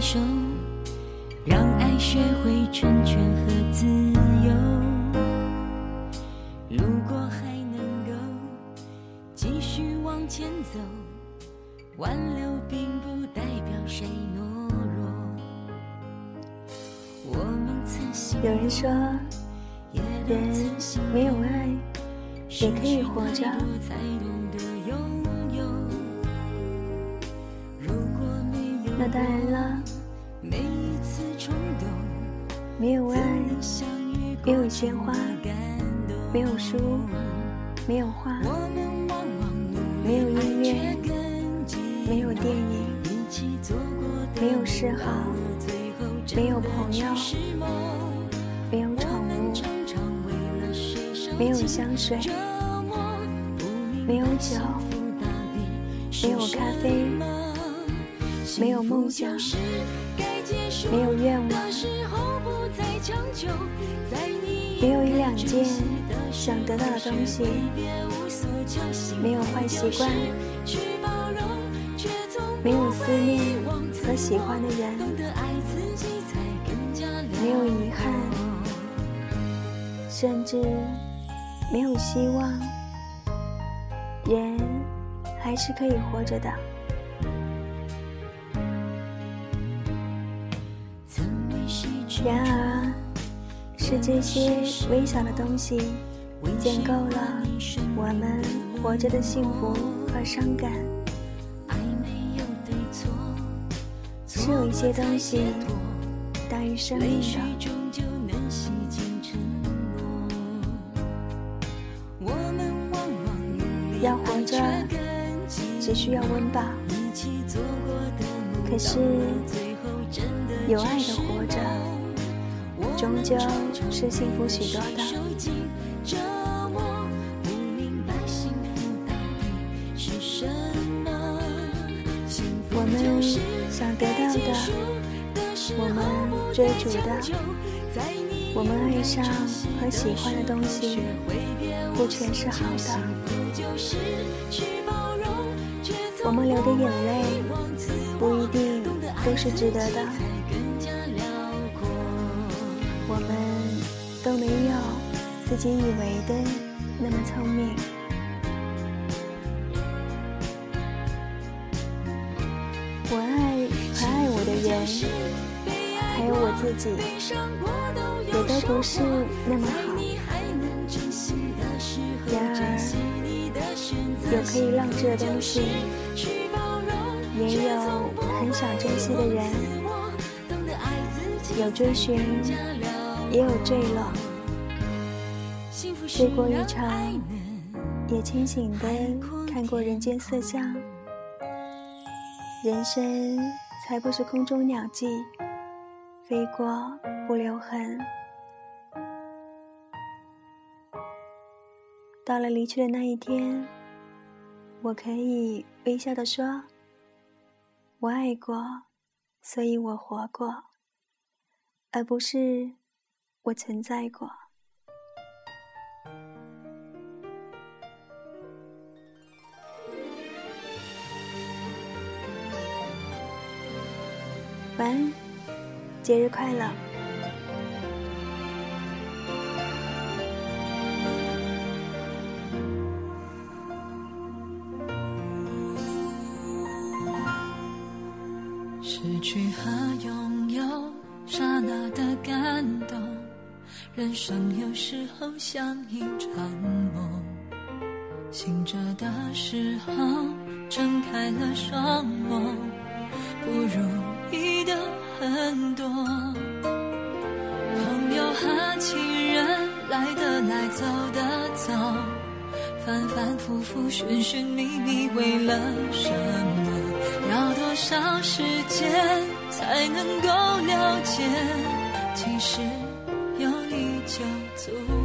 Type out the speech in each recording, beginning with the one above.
手，让爱学会成全和自由。如果还能够继续往前走，挽留并不代表谁懦弱。我们曾心有人说，也都人曾心没有爱也可以活着。才懂得拥有。如果没有那当然了，没有爱，没有鲜花，没有书，没有花，没有音乐，没有电影，没有嗜好，没有朋友，没有宠物，没有香水，没有酒，没有咖啡，没有梦想。没有愿望。没有一两件想得到的东西。没有坏习惯。没有思念和喜欢的人，没有遗憾，甚至没有希望，人还是可以活着的。然而，是这些微小的东西建构了我们活着的幸福和伤感。爱没有对错，是有一些东西大于生命的。要活着只需要温饱，可是有爱的活着梦终究是幸福许多的。我们想得到的，我们追逐的，我们爱上和喜欢的东西，不全是好的。我们流的眼泪，不一定都是值得的。我们都没有自己以为的那么聪明。我爱和爱我的人，还有我自己，也都不是那么好。然而，有可以浪掷的东西，也有很想珍惜的人，有追寻，也有坠落。醉过一场，也清醒的看过人间色相。人生才不是空中鸟迹，飞过不留痕。到了离去的那一天，我可以微笑的说：“我爱过，所以我活过，而不是我存在过。”晚安，节日快乐！失去和拥有，刹那的感动，人生有时候像一场梦。醒着的时候，睁开了双眸，不如意的很多。朋友和情人来的来，走的走，反反复复，寻寻觅觅，为了什么？要多少时间才能够了解？其实叫做。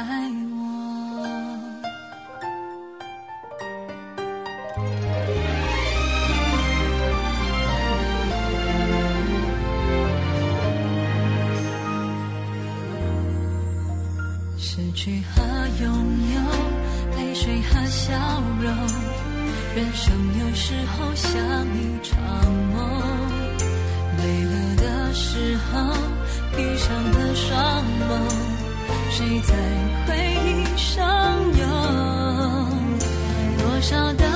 爱我。失去和拥有泪水和笑容人生有时候像一场梦累了的时候谁在回忆上游多少的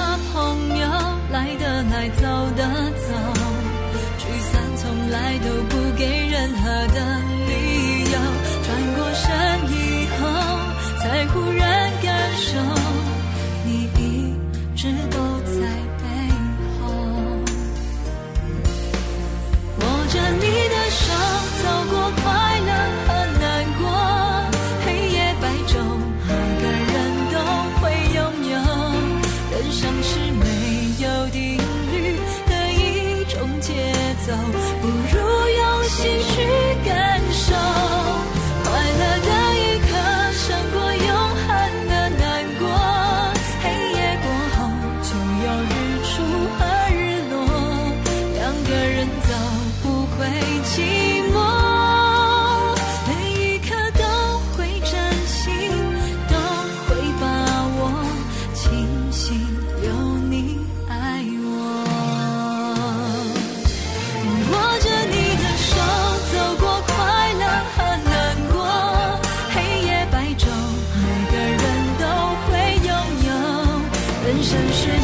中，每个人都会拥有。人生是。